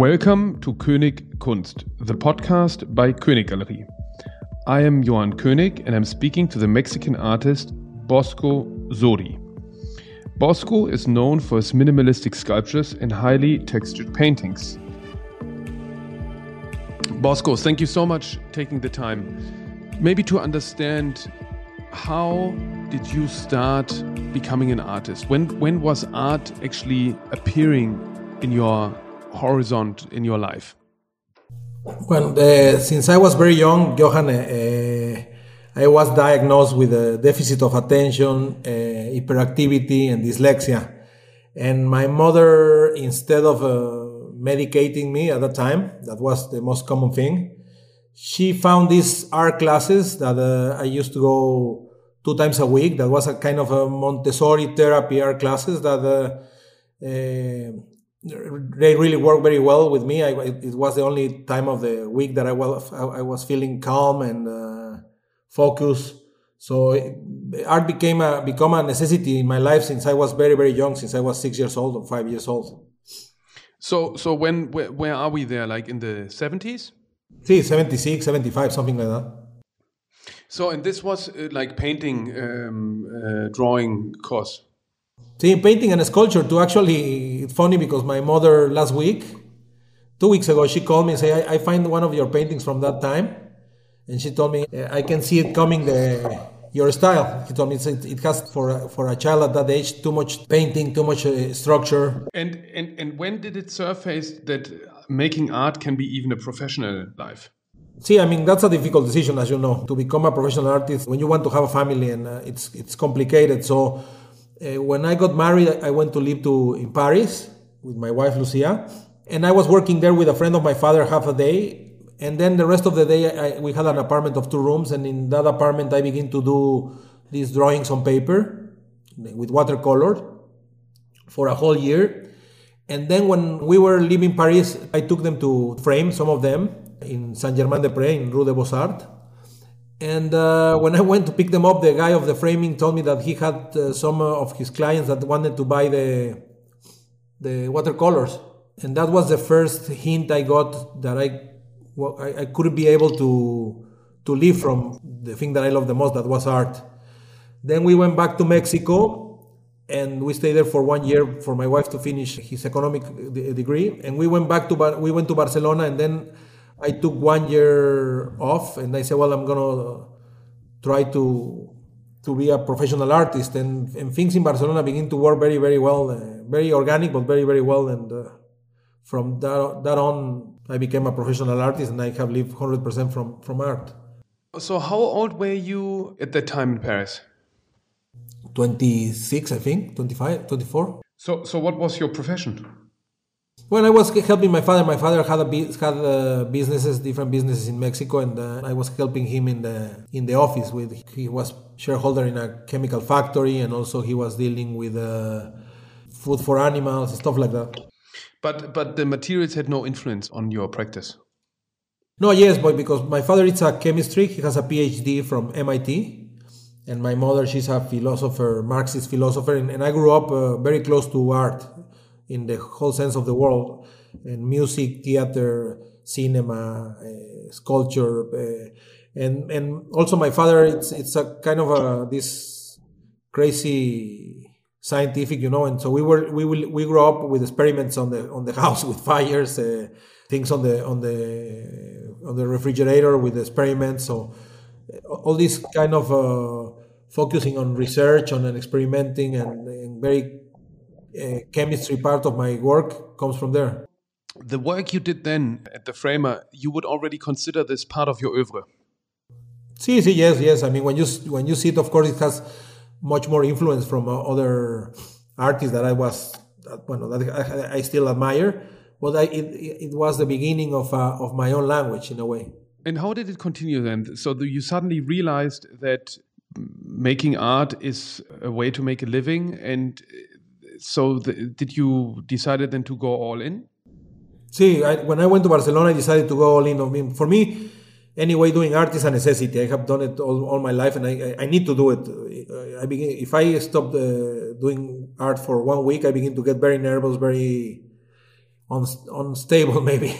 Welcome to König Kunst, the podcast by König Galerie. I am Johan König and I'm speaking to the Mexican artist Bosco Sodi. Bosco is known for his minimalistic sculptures and highly textured paintings. Bosco, thank you so much taking the time. Maybe to understand how did you start becoming an artist? When when was art actually appearing in your horizon in your life? Well, uh, since I was very young, Johan, uh, I was diagnosed with a deficit of attention, uh, hyperactivity, and dyslexia. And my mother, instead of uh, medicating me at the time, that was the most common thing, she found these art classes that uh, I used to go two times a week. That was a kind of a Montessori therapy art classes that uh, uh, they really worked very well with me. I, it was the only time of the week that I was I was feeling calm and focused. So art became a become a necessity in my life since I was very very young, since I was six years old or five years old. So so when where, where are we there? Like in the seventies? See, 76, 75, something like that. So and this was uh, like painting, um, uh, drawing course. See, painting and sculpture too. Actually, it's funny because my mother last week, two weeks ago, she called me and said, I, I find one of your paintings from that time and she told me I can see it coming the your style. He told me it has for a, for a child at that age too much painting, too much uh, structure. And and and when did it surface that making art can be even a professional life? See, I mean that's a difficult decision, as you know, to become a professional artist when you want to have a family, and uh, it's it's complicated. So uh, when I got married, I went to live to in Paris with my wife Lucia, and I was working there with a friend of my father half a day and then the rest of the day I, we had an apartment of two rooms and in that apartment i began to do these drawings on paper with watercolor for a whole year. And then when we were leaving paris i took them to frame some of them in saint germain des prés in rue de beaux-arts and uh, when i went to pick them up the guy of the framing told me that he had uh, some of his clients that wanted to buy the the watercolors and that was the first hint i got that i well, I, I couldn't be able to to live from the thing that I love the most, that was art. Then we went back to Mexico and we stayed there for one year for my wife to finish his economic degree. And we went back to we went to Barcelona, and then I took one year off, and I said, well, I'm gonna try to to be a professional artist. And, and things in Barcelona begin to work very very well, uh, very organic, but very very well. And uh, from that that on, I became a professional artist and I have lived 100% from, from art. So, how old were you at that time in Paris? 26, I think, 25, 24. So, so what was your profession? Well, I was helping my father. My father had a had uh, businesses, different businesses in Mexico, and uh, I was helping him in the in the office. With he was shareholder in a chemical factory, and also he was dealing with uh, food for animals, stuff like that. But but the materials had no influence on your practice. No, yes, but because my father is a chemistry, he has a PhD from MIT, and my mother she's a philosopher, Marxist philosopher, and, and I grew up uh, very close to art in the whole sense of the world, and music, theater, cinema, uh, sculpture, uh, and and also my father it's it's a kind of a this crazy scientific, you know. And so we were we will we grew up with experiments on the on the house with fires, uh, things on the on the on the refrigerator with experiments. So all this kind of uh, focusing on research, on and experimenting, and, and very chemistry part of my work comes from there. The work you did then at the Framer, you would already consider this part of your oeuvre. See, see, yes, yes. I mean, when you when you see it, of course, it has much more influence from uh, other artists that I was, well, that I, I still admire. But I, it, it was the beginning of, uh, of my own language in a way. And how did it continue then? So you suddenly realized that making art is a way to make a living, and so the, did you decided then to go all in? See, I, when I went to Barcelona, I decided to go all in. I mean, for me, anyway, doing art is a necessity. I have done it all, all my life, and I, I need to do it. I begin if I stop uh, doing art for one week, I begin to get very nervous, very unstable maybe.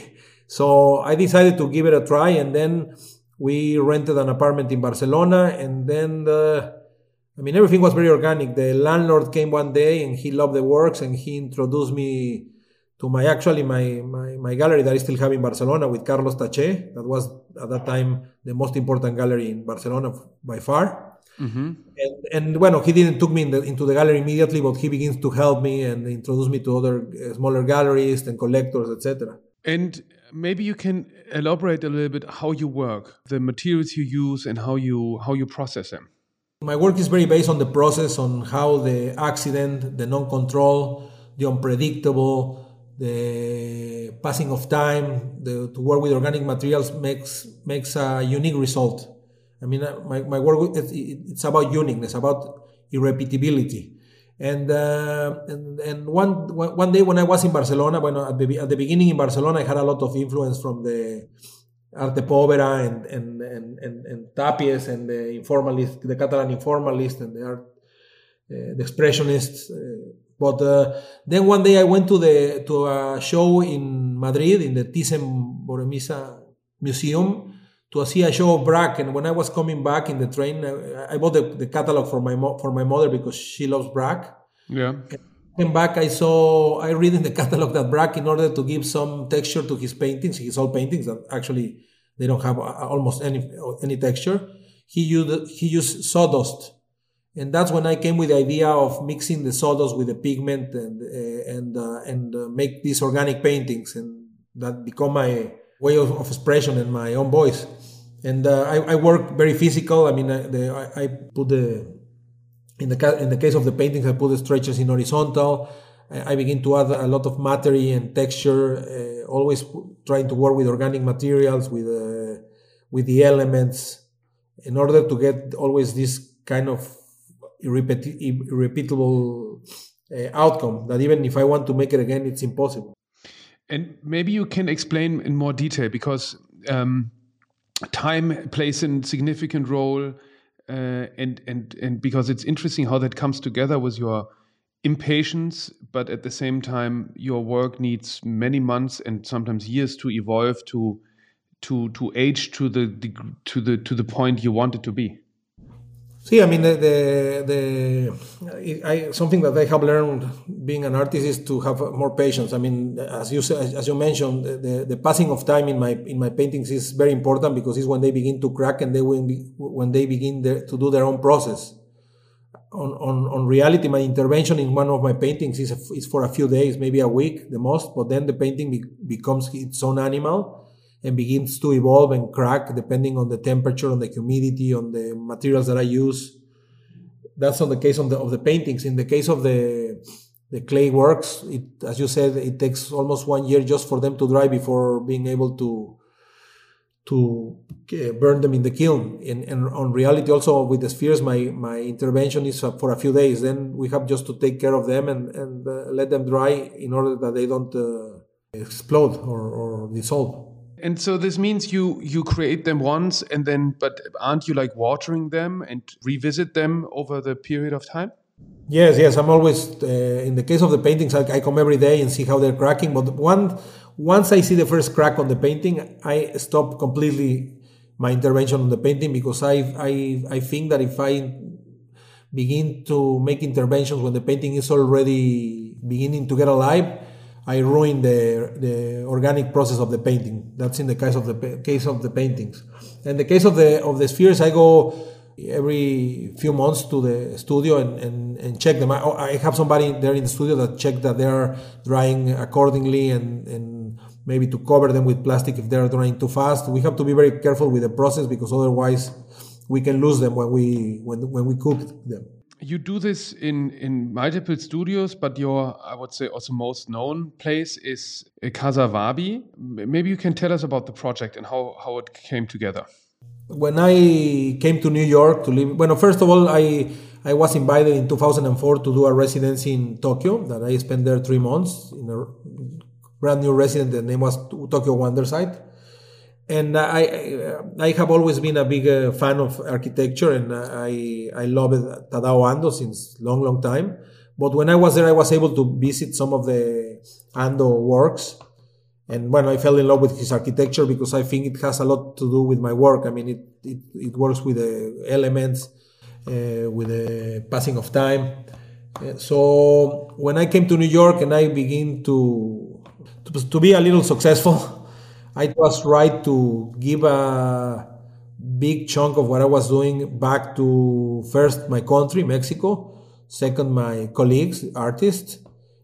So I decided to give it a try, and then we rented an apartment in Barcelona, and then the, I mean everything was very organic. The landlord came one day and he loved the works, and he introduced me to my actually my, my, my gallery that I still have in Barcelona with Carlos Taché. That was at that time the most important gallery in Barcelona by far. Mm-hmm. And, and bueno, he didn't took me in the, into the gallery immediately, but he begins to help me and introduce me to other uh, smaller galleries and collectors, etc. And maybe you can elaborate a little bit how you work, the materials you use, and how you how you process them. My work is very based on the process, on how the accident, the non-control, the unpredictable, the passing of time, the, to work with organic materials makes makes a unique result. I mean, uh, my, my work it's about uniqueness, about irrepeatability. And, uh, and and one one day when I was in Barcelona, bueno, at the, at the beginning in Barcelona, I had a lot of influence from the Arte Povera and and and and, and Tapies and the informalist, the Catalan informalist and the art, uh, the expressionists. Uh, but uh, then one day I went to the to a show in Madrid in the Thyssen-Bornemisza Museum to see a show of Braque. And when I was coming back in the train, I, I bought the, the, catalog for my mo- for my mother because she loves Braque. Yeah. Came back, I saw I read in the catalog that Braque, in order to give some texture to his paintings, his old paintings that actually they don't have almost any any texture. He used he used sawdust and that's when I came with the idea of mixing the sawdust with the pigment and uh, and uh, and uh, make these organic paintings, and that become my way of, of expression and my own voice. And uh, I, I, work very physical. I mean, I, the, I, I, put the in the in the case of the paintings, I put the stretches in horizontal. I, begin to add a lot of matter and texture. Uh, always trying to work with organic materials, with uh, with the elements, in order to get always this kind of irrepeatable uh, outcome that even if I want to make it again, it's impossible. And maybe you can explain in more detail because um, time plays a significant role, uh, and and and because it's interesting how that comes together with your impatience, but at the same time, your work needs many months and sometimes years to evolve to to to age to the to the to the point you want it to be. See, I mean, the, the, the I, something that I have learned being an artist is to have more patience. I mean, as you as you mentioned, the, the passing of time in my in my paintings is very important because it's when they begin to crack and they when when they begin to do their own process. On, on, on reality, my intervention in one of my paintings is, a, is for a few days, maybe a week, the most, but then the painting be, becomes its own animal and begins to evolve and crack depending on the temperature, on the humidity, on the materials that I use. That's on the case of the of the paintings. In the case of the the clay works, it, as you said, it takes almost one year just for them to dry before being able to to uh, burn them in the kiln. And, and on reality, also with the spheres, my my intervention is for a few days. Then we have just to take care of them and and uh, let them dry in order that they don't uh, explode or, or dissolve. And so this means you you create them once and then, but aren't you like watering them and revisit them over the period of time? Yes, yes. I'm always uh, in the case of the paintings. I, I, come every day and see how they're cracking. But one once I see the first crack on the painting, I stop completely my intervention on the painting because I I I think that if I begin to make interventions when the painting is already beginning to get alive, I ruin the, the organic process of the painting. That's in the case of the case of the paintings. In the case of the of the spheres, I go every few months to the studio and, and, and check them. I, oh, I have somebody there in the studio that check that they are drying accordingly and, and maybe to cover them with plastic if they are drying too fast. We have to be very careful with the process because otherwise we can lose them when we when, when we cook them you do this in in multiple studios, but your I would say also most known place is uh, Casa Wabi. Maybe you can tell us about the project and how how it came together. When I came to New York to live, well, first of all, I I was invited in 2004 to do a residency in Tokyo. That I spent there three months in a brand new residence. The name was Tokyo Wondersite and I, I have always been a big uh, fan of architecture, and I I love Tadao Ando since long long time. But when I was there, I was able to visit some of the Ando works. And when I fell in love with his architecture because I think it has a lot to do with my work. I mean, it, it, it works with the elements, uh, with the passing of time. Uh, so when I came to New York and I began to, to, to be a little successful, I was right to give a big chunk of what I was doing back to first my country, Mexico, second my colleagues, artists.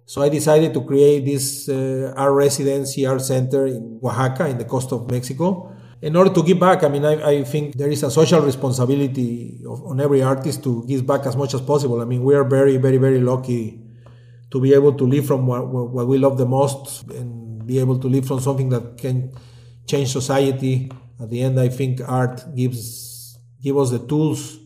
So I decided to create this uh, art residency, art center in Oaxaca, in the coast of Mexico. In order to give back, I mean, I, I think there is a social responsibility of, on every artist to give back as much as possible. I mean, we are very, very, very lucky to be able to live from what, what we love the most and be able to live from something that can change society at the end, I think art gives give us the tools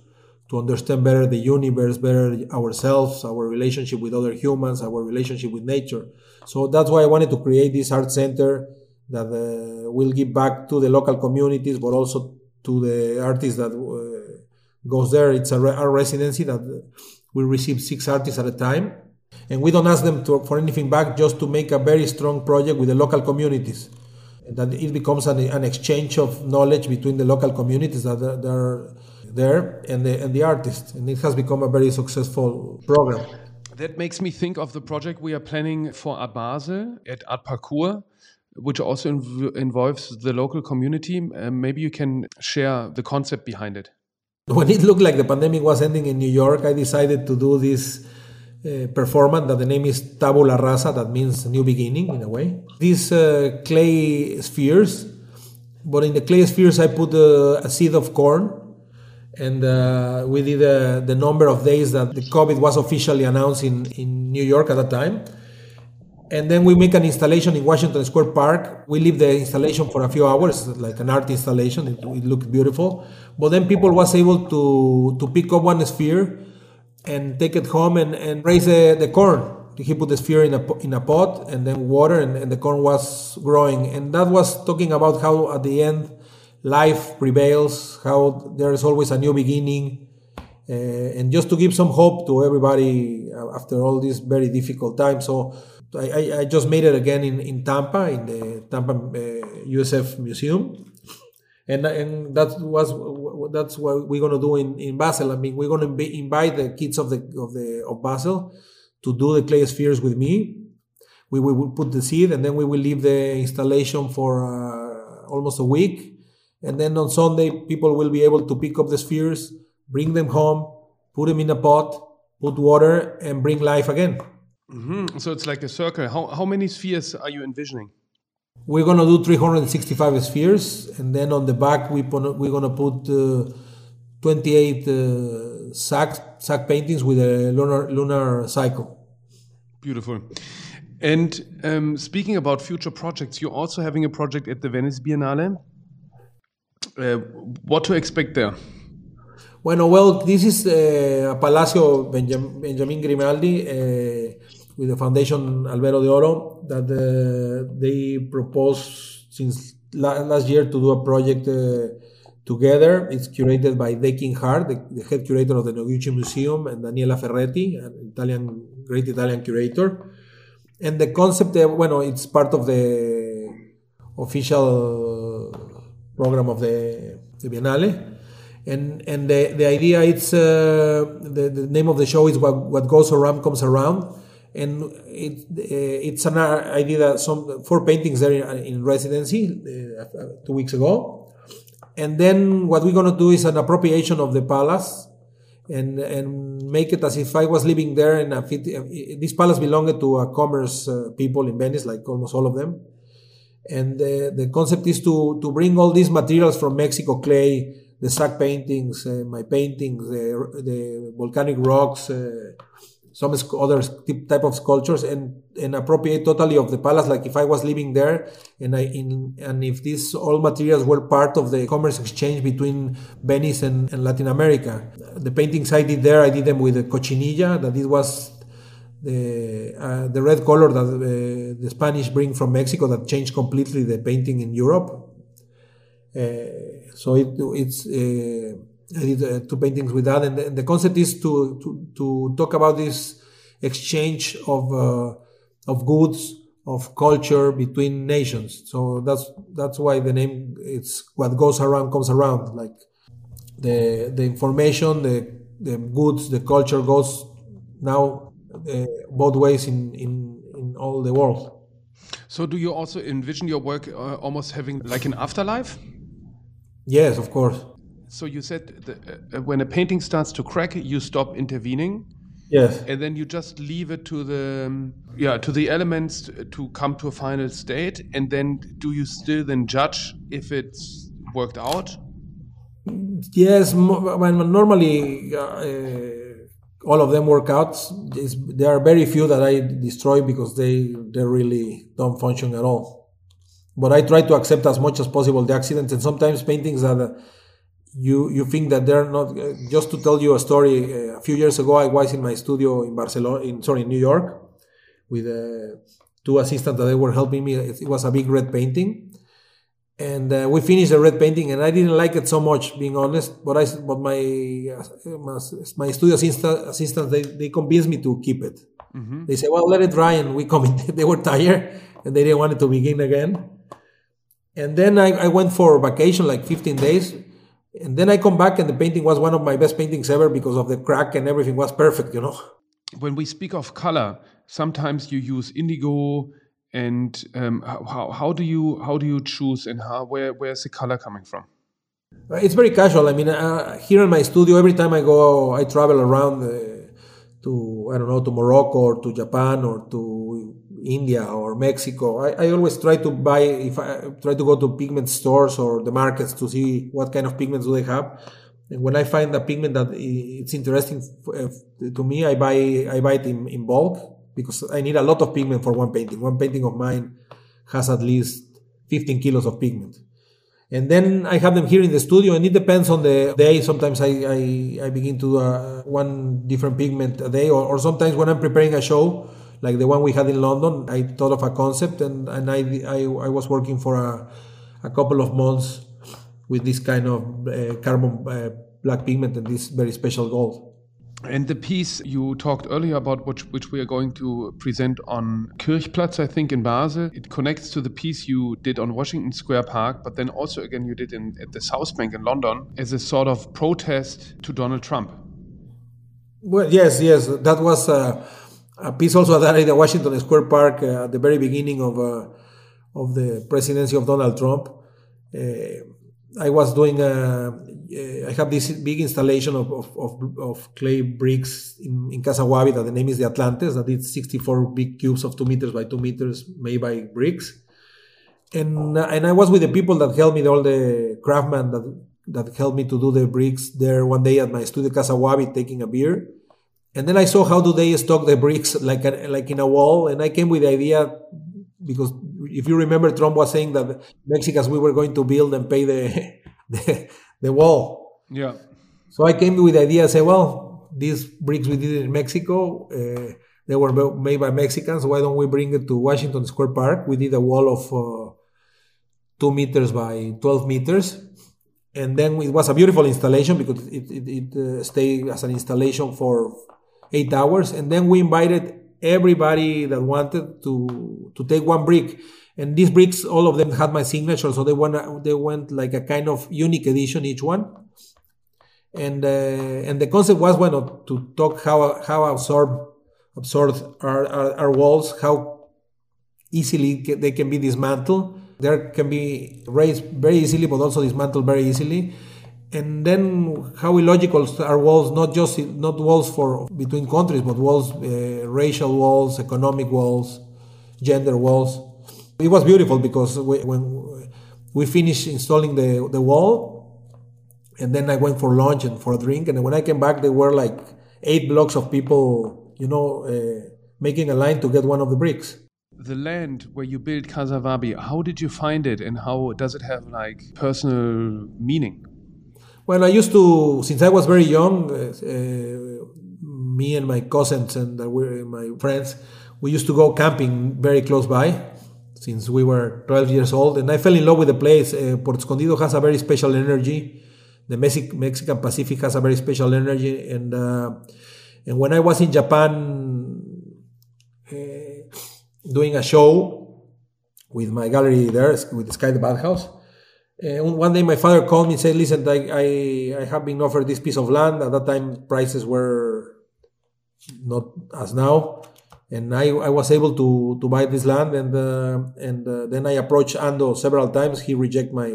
to understand better the universe, better ourselves, our relationship with other humans, our relationship with nature. So that's why I wanted to create this art center that uh, will give back to the local communities, but also to the artists that uh, goes there. It's a art residency that we receive six artists at a time, and we don't ask them to, for anything back, just to make a very strong project with the local communities that it becomes an, an exchange of knowledge between the local communities that are, that are there and the, and the artists. And it has become a very successful program. That makes me think of the project we are planning for Art Basel at Art Parcours, which also inv involves the local community. Uh, maybe you can share the concept behind it. When it looked like the pandemic was ending in New York, I decided to do this uh, performance that the name is tabula rasa, that means new beginning in a way. These uh, clay spheres, but in the clay spheres I put uh, a seed of corn, and uh, we did uh, the number of days that the COVID was officially announced in, in New York at that time. And then we make an installation in Washington Square Park. We leave the installation for a few hours, like an art installation. It, it looked beautiful. But then people was able to, to pick up one sphere and take it home and, and raise the, the corn. He put the sphere in a, in a pot and then water, and, and the corn was growing. And that was talking about how at the end life prevails, how there is always a new beginning. Uh, and just to give some hope to everybody uh, after all this very difficult time. So I, I, just made it again in, in Tampa, in the Tampa uh, USF Museum and and that was that's what we're gonna do in, in Basel. I mean, we're gonna be, invite the kids of the of the of Basel to do the clay spheres with me. We will put the seed, and then we will leave the installation for uh, almost a week, and then on Sunday people will be able to pick up the spheres, bring them home, put them in a pot, put water, and bring life again. Mm-hmm. So it's like a circle. How how many spheres are you envisioning? We're gonna do 365 spheres, and then on the back we put, we're gonna put uh, 28 uh, sack sack paintings with a lunar lunar cycle. Beautiful. And um, speaking about future projects, you're also having a project at the Venice Biennale. Uh, what to expect there? Bueno, well, this is uh, Palacio Benjam Vendramin Grimani. With the Foundation Albero de Oro that uh, they proposed since la- last year to do a project uh, together. It's curated by Dakin Hart, the, the, head curator of the Noguchi Museum, and Daniela Ferretti, an Italian, great Italian curator. And the concept, uh, well, it's part of the official program of the, the Biennale and and the, the idea it's uh, the, the name of the show is what, what goes around comes around and it, uh, it's an I did uh, some four paintings there in, in residency uh, two weeks ago, and then what we're gonna do is an appropriation of the palace, and and make it as if I was living there. And this palace belonged to a commerce uh, people in Venice, like almost all of them, and the concept is to to bring all these materials from Mexico, clay, the sack paintings, my paintings, the, the volcanic rocks some other type of sculptures and, and appropriate totally of the palace. Like if i was living there and i in and if these all materials were part of the commerce exchange between venice and, and latin america. The paintings i did there i did them with the cochinilla that it was the uh, the red color that uh, the spanish bring from mexico that changed completely the painting in europe. Uh, so it, it's uh, I did uh, two paintings with that, and the, and the, concept is to, to to talk about this exchange of uh, of goods, of culture between nations. So that's that's why the name it's what goes around comes around. Like the the information, the the goods, the culture goes now uh, both ways in, in in all the world. So do you also envision your work uh, almost having like an afterlife? Yes, of course. So you said that, uh, when a painting starts to crack, you stop intervening. Yes. And then you just leave it to the um, yeah to the elements to come to a final state. And then do you still then judge if it's worked out? Yes. When normally uh, all of them work out. there are very few that I destroy because they they really don't function at all. But I try to accept as much as possible the accidents and sometimes paintings that. You you think that they're not uh, just to tell you a story uh, a few years ago i was in my studio in barcelona in sorry in new york with uh, two assistants that they were helping me. It, was a big red painting. And uh, we finished the red painting and i didn't like it so much being honest but i but my uh, my, studio assistants they, they convinced me to keep it. Mm-hmm. they said well let it dry and we come in. They were tired and they didn't want it to begin again. And then I, I went for vacation like 15 days and then I come back and the painting was one of my best paintings ever because of the crack and everything was perfect, you know. When we speak of color, sometimes you use indigo and um, how, how do you how do you choose and how where where's the color coming from? It's very casual. I mean, uh, here in my studio, every time I go, I travel around uh, to I don't know to Morocco or to Japan or to India or Mexico. I, I always try to buy if I try to go to pigment stores or the markets to see what kind of pigments do they have. And when I find a pigment that it's interesting uh, to me, I buy I buy it in, in bulk because I need a lot of pigment for one painting. One painting of mine has at least 15 kilos of pigment. And then I have them here in the studio, and it depends on the day. Sometimes I, I, I begin to uh, one different pigment a day, or, or sometimes when I'm preparing a show, like the one we had in London, I thought of a concept and, and I, I, I was working for a, a couple of months with this kind of uh, carbon uh, black pigment and this very special gold. And the piece you talked earlier about, which, which we are going to present on Kirchplatz, I think, in Basel, it connects to the piece you did on Washington Square Park, but then also again you did in, at the South Bank in London as a sort of protest to Donald Trump. Well, yes, yes, that was. Uh, a piece also that in the Washington Square Park uh, at the very beginning of uh, of the presidency of Donald Trump. Uh, I was doing a, I have this big installation of, of, of, of clay bricks in, in Casa that the name is the Atlantes, that it's 64 big cubes of two meters by two meters made by bricks. And, and I was with the people that helped me, all the craftsmen that, that helped me to do the bricks there one day at my studio Casa taking a beer and then I saw how do they stock the bricks like a, like in a wall, and I came with the idea because if you remember, Trump was saying that Mexicans we were going to build and pay the the, the wall. Yeah. So I came with the idea. I said, well, these bricks we did in Mexico, uh, they were made by Mexicans. Why don't we bring it to Washington Square Park? We did a wall of uh, two meters by twelve meters and then it was a beautiful installation because it, it, it uh, stayed as an installation for eight hours, and then we invited everybody that wanted to to take one brick. And these bricks, all of them had my signature, so they went they went like a kind of unique edition each one. And uh, and the concept was bueno to talk how how absorbed absorbed are, are, are walls, how easily they can be dismantled. There can be raised very easily, but also dismantled very easily and then how illogical are walls not just not walls for between countries but walls uh, racial walls economic walls gender walls it was beautiful because we, when we finished installing the, the wall and then i went for lunch and for a drink and when i came back there were like eight blocks of people you know uh, making a line to get one of the bricks the land where you built Casa Wabi, how did you find it and how does it have like personal meaning? Well, I used to, since I was very young, uh, uh, me and my cousins and uh, my friends, we used to go camping very close by since we were 12 years old. And I fell in love with the place. Uh, Port Escondido has a very special energy. The Mexican Pacific has a very special energy. And, uh, and when I was in Japan uh, doing a show, with my gallery there with SCAI the Bathhouse. And one day my father called me and said, "Listen, I, I I have been offered this piece of land. At that time, prices were not as now." and I, I was able to to buy this land and uh, and uh, then I approached Ando several times. He rejected my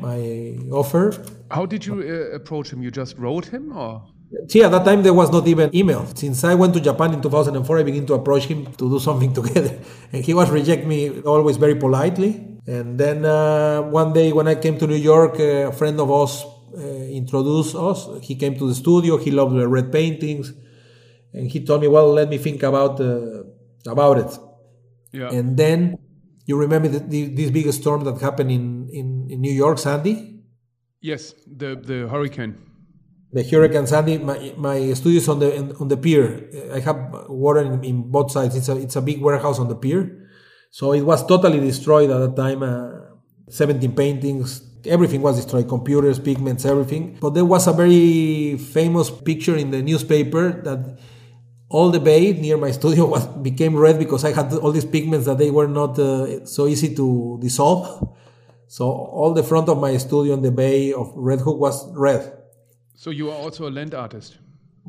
my offer. How did you uh, approach him? You just wrote him, or? See, at that time there was not even email. Since I went to Japan in 2004, I began to approach him to do something together, and he was reject me always very politely. And then uh, one day when I came to New York, uh, a friend of us uh, introduced us. He came to the studio. He loved the red paintings and he told me, "Well, let me think about uh, about it." Yeah. And then you remember the, the, this big storm that happened in, in, in New York, Sandy? Yes, the the hurricane. The Hurricane Sandy. My my studio is on the on the pier. I have water in, in, both sides. It's a it's a big warehouse on the pier, so it was totally destroyed at that time. Uh, Seventeen paintings, everything was destroyed computers pigments everything but there was a very famous picture in the newspaper that all the bay near my studio was became red because I had all these pigments that they were not uh, so easy to dissolve. So all the front of my studio in the bay of Red Hook was red. So you are also a land artist.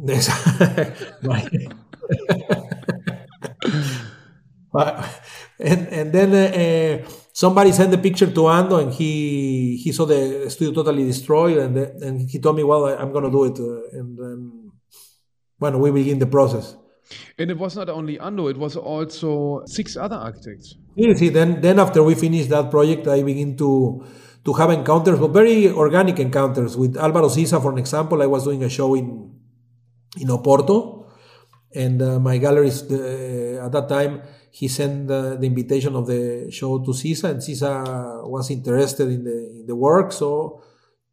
Yes. and and then uh, somebody sent the picture to Ando, and he he saw the studio totally destroyed, and and he told me, "Well, I, am gonna do it." Uh, and, then when we begin the process. And it was not only Ando, it was also six other architects. You See, then, then after we finished that project, I begin to to have encounters, but very organic encounters with Alvaro Siza, for an example. I was doing a show in in Oporto, and uh, my gallerist uh, at that time he sent uh, the invitation of the show to Siza, and Siza was interested in the in the work, so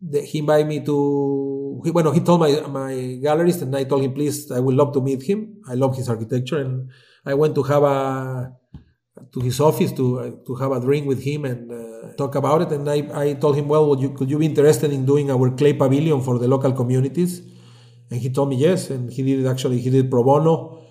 the, he invited me to he, he told my my gallerist and I told him please I would love to meet him. I love his architecture and I went to have a to his office to uh, to have a drink with him and uh, talk about it and I, I told him well would you could you be interested in doing our clay pavilion for the local communities? And he told me yes and he did it actually he did pro bono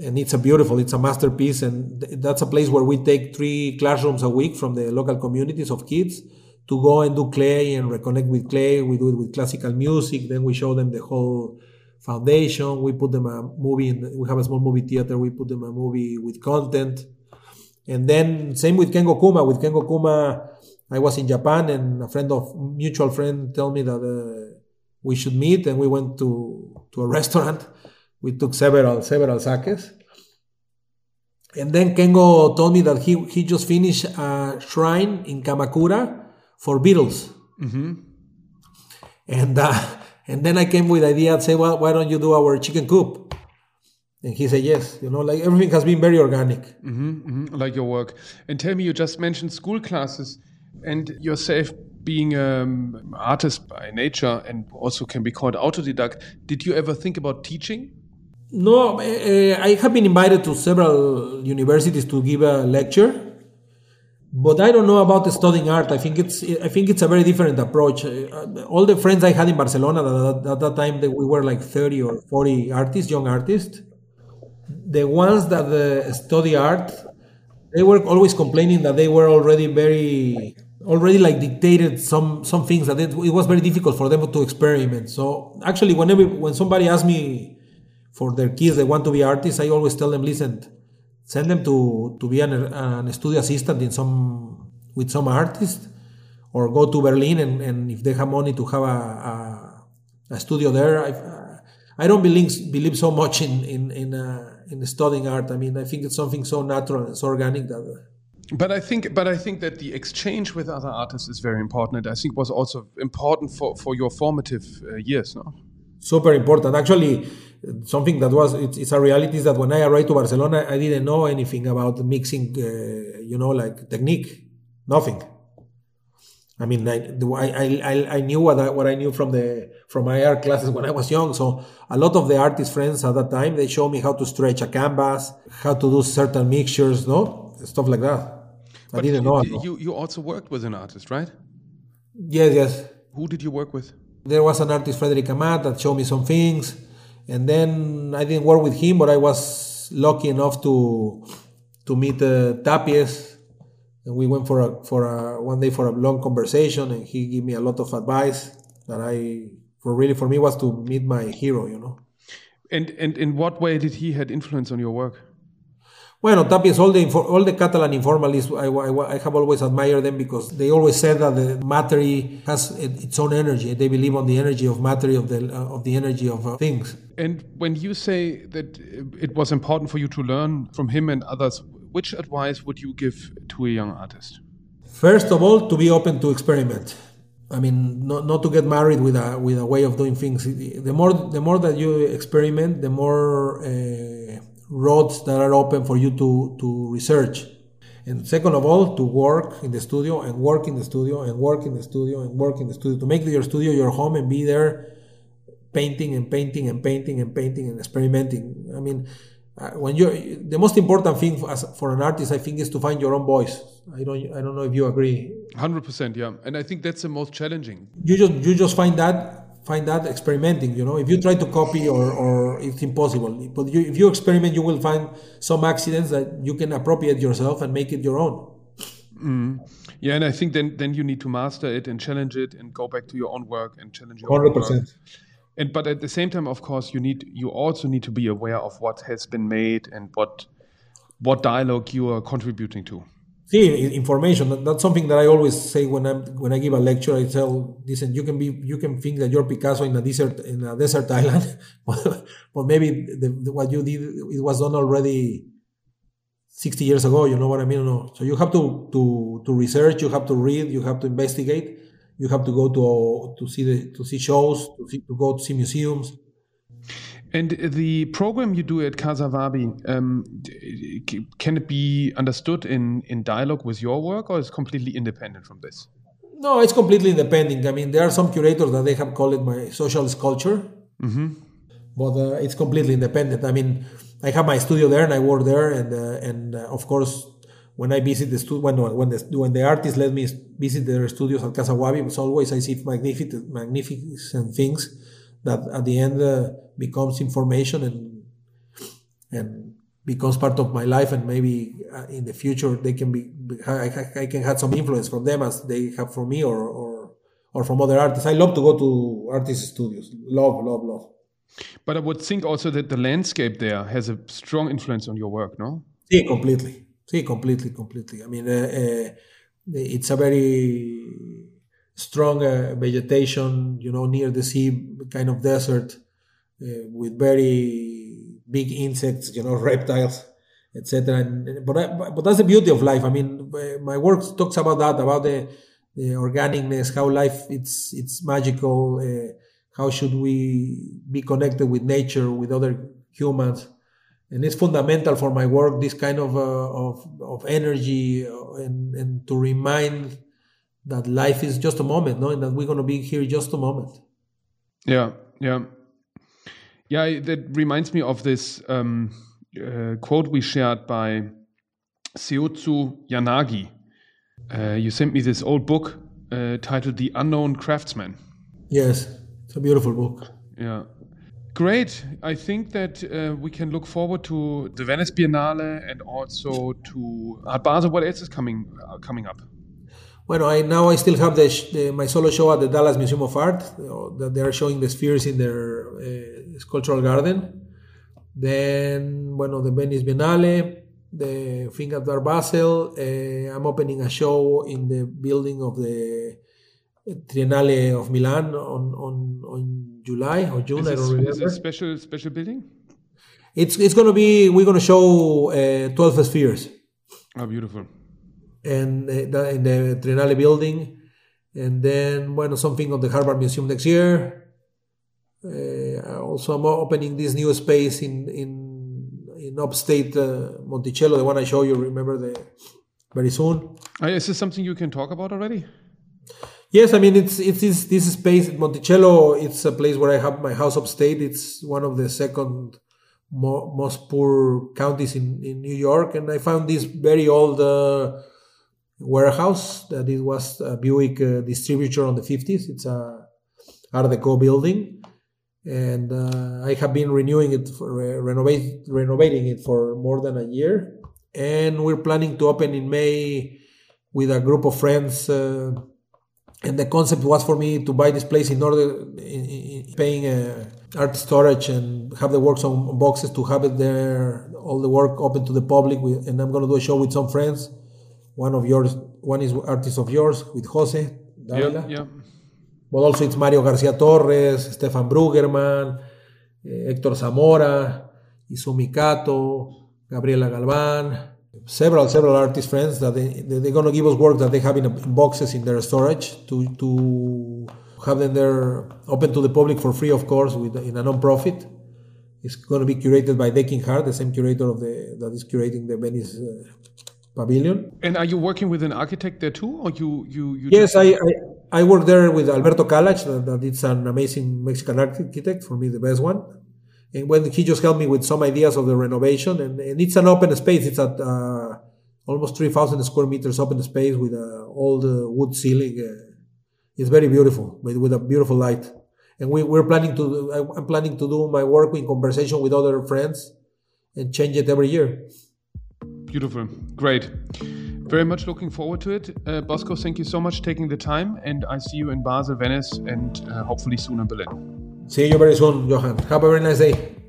and it's a beautiful it's a masterpiece and that's a place where we take three classrooms a week from the local communities of kids to go and do clay and reconnect with clay. We do it with classical music. Then we show them the whole foundation. We put them a movie. In, we have a small movie theater. We put them a movie with content. And then same with Kengo Kuma. With Kengo Kuma, I was in Japan and a friend of mutual friend told me that uh, we should meet. And we went to to a restaurant. We took several several sakes. And then Kengo told me that he, he just finished a shrine in Kamakura for Beatles. Mm-hmm. And uh, and then I came with the idea and say, well, why don't you do our chicken coop? And he said yes. You know, like everything has been very organic. Mm-hmm, mm-hmm. Like your work. And tell me, you just mentioned school classes, and yourself being an um, artist by nature and also can be called autodidact. Did you ever think about teaching? No, uh, I have been invited to several universities to give a lecture but I don't know about studying art. I think it's I think it's a very different approach. Uh, all the friends I had in Barcelona at, at that time, that we were like thirty or forty artists, young artists. The ones that uh, study art, they were always complaining that they were already very already like dictated some some things that it, it was very difficult for them to experiment. So actually, whenever when somebody asked me for their kids they want to be artists, I always tell them, listen send them to, to be an, an studio assistant in some with some artist or go to Berlin and, and if they have money to have a, a, a studio there. I, I don't believe, believe so much in in in, uh, in studying art. I mean, I think it's something so natural and so organic that. Uh, but I think, but I think that the exchange with other artists is very important. I think was also important for, for your formative uh, years. No, super important. Actually, something that was it's, it's, a reality is that when I arrived to Barcelona, I didn't know anything about mixing, uh, you know, like technique, nothing. I mean, I, I, I, I knew what I, what I knew from the from my art classes when I was young. So a lot of the artist friends at that time they showed me how to stretch a canvas, how to do certain mixtures, no stuff like that. But I didn't you, know. You you also worked with an artist, right? Yes, yes. Who did you work with? There was an artist, Frederic Amat, that showed me some things. And then I didn't work with him, but I was lucky enough to to meet uh, Tapies, and we went for a for a one day for a long conversation, and he gave me a lot of advice that I for really for me was to meet my hero, you know. And and in what way did he had influence on your work? Bueno, Tapies, all the all the Catalan informalists, I, I, I, have always admired them because they always said that the matter has its own energy. They believe on the energy of matter, of the uh, of the energy of uh, things. And when you say that it was important for you to learn from him and others, which advice would you give to a young artist? First of all, to be open to experiment. I mean, not, not to get married with a with a way of doing things. The more the more that you experiment, the more uh, roads that are open for you to, to research. And second of all, to work in the studio and work in the studio and work in the studio and work in the studio to make your studio your home and be there painting and painting and painting and painting and experimenting. I mean, uh, when you the most important thing for, as, for an artist, I think, is to find your own voice. I don't I don't know if you agree. Hundred percent, yeah, and I think that's the most challenging. You just you just find that find that experimenting you know if you try to copy or, or it's impossible but you, if you experiment you will find some accidents that you can appropriate yourself and make it your own mm. yeah and i think then then you need to master it and challenge it and go back to your own work and challenge your 100%. own work. and but at the same time of course you need you also need to be aware of what has been made and what what dialogue you are contributing to information that's something that i always say when i'm when i give a lecture i tell listen you can be you can think that you're picasso in a desert in a desert island but maybe the, the, what you did it was done already 60 years ago you know what i mean no? So you have to to to research you have to read you have to investigate you have to go to to see the to see shows to, see, to go to see museums and the program you do at Casa Wabi, um, can it be understood in, in dialogue with your work or is completely independent from this? No, it's completely independent. I mean, there are some curators that they have called it my social sculpture, mm-hmm. but uh, it's completely independent. I mean, I have my studio there and I work there, and uh, and uh, of course, when I visit the studio, when when the when the artists let me visit their studios at Casa Wabi, it's always I see magnificent magnificent things that at the end uh, becomes information and and becomes part of my life and maybe uh, in the future they can be I, I, can have some influence from them as they have from me or, or or from other artists. I love to go to artist studios. Love love love. But i would think also that the landscape there has a strong influence on your work no? See completely. See completely completely. I mean uh, uh, it's a very strong uh, vegetation, you know, near the sea, kind of desert, uh, with very big insects, you know, reptiles, etc. But but that's the beauty of life. I mean, uh, my work talks about that, about the, the organicness, how life it's it's magical. Uh, how should we be connected with nature, with other humans? And it's fundamental for my work, this kind of uh, of, of energy, uh, and, and to remind that life is just a moment, no, and that we're going to be here just a moment. Yeah, yeah, yeah. That reminds me of this um, uh, quote we shared by Soetsu Yanagi. Uh, you sent me this old book uh, titled "The Unknown Craftsman." Yes, it's a beautiful book. Yeah. Great. I think that uh, we can look forward to the Venice Biennale and also to Art Basel. What else is coming uh, coming up? Well, I now I still have the, the, my solo show at the Dallas Museum of Art that they are showing the spheres in their uh, sculptural garden. Then, bueno, the Venice Biennale, the thing at Basel. Uh, I'm opening a show in the building of the Triennale of Milan on on, on July or June. Is I don't remember. Is it a special special building? It's it's going to be we're going to show uh, twelve spheres. Oh, beautiful and uh, in the Triennale building, and then bueno something on the Harvard Museum next year. Uh, also, I'm opening this new space in in in upstate uh, Monticello, the one I show you. Remember the very soon. Uh, is this something you can talk about already? Yes, I mean it's it's this, this space Monticello. It's a place where I have my house upstate. It's one of the second most poor counties in, in New York, and I found this very old uh, warehouse that it was a Buick uh, distributor on the 50s. It's a Art Deco building, and uh, I have been renewing it, for, renovate, renovating it for more than a year. And we're planning to open in May with a group of friends. Uh, and the concept was for me to buy this place in order in, in paying uh, art storage and have the works on boxes to have it there all the work open to the public and i'm going to do a show with some friends one of yours one is artist of yours with jose Davila. Yeah, yeah. but also it's mario garcia torres stefan Brüggemann eh, hector zamora izumi kato gabriela galvan several several artist friends that they, they're going to give us work that they have in, in, boxes in their storage to to have them there open to the public for free of course with in a non-profit it's going to be curated by Dakin Hart, the same curator of the that is curating the Venice uh, pavilion. And are you working with an architect there too, or you you? you yes, I, I, I work there with Alberto Kalach. That, that it's an amazing Mexican architect for me, the best one and when he just helped me with some ideas of the renovation and, and it's an open space it's at uh, almost 3000 square meters open space with uh, all the wood ceiling uh, it's very beautiful with, with a beautiful light and we, we're planning to i'm planning to do my work in conversation with other friends and change it every year beautiful. Great. Very much looking forward to it. Uh, bosco thank you so much taking the time and i see you in basel venice and uh, hopefully soon in berlin. See you very soon, Johan. Have a very nice day.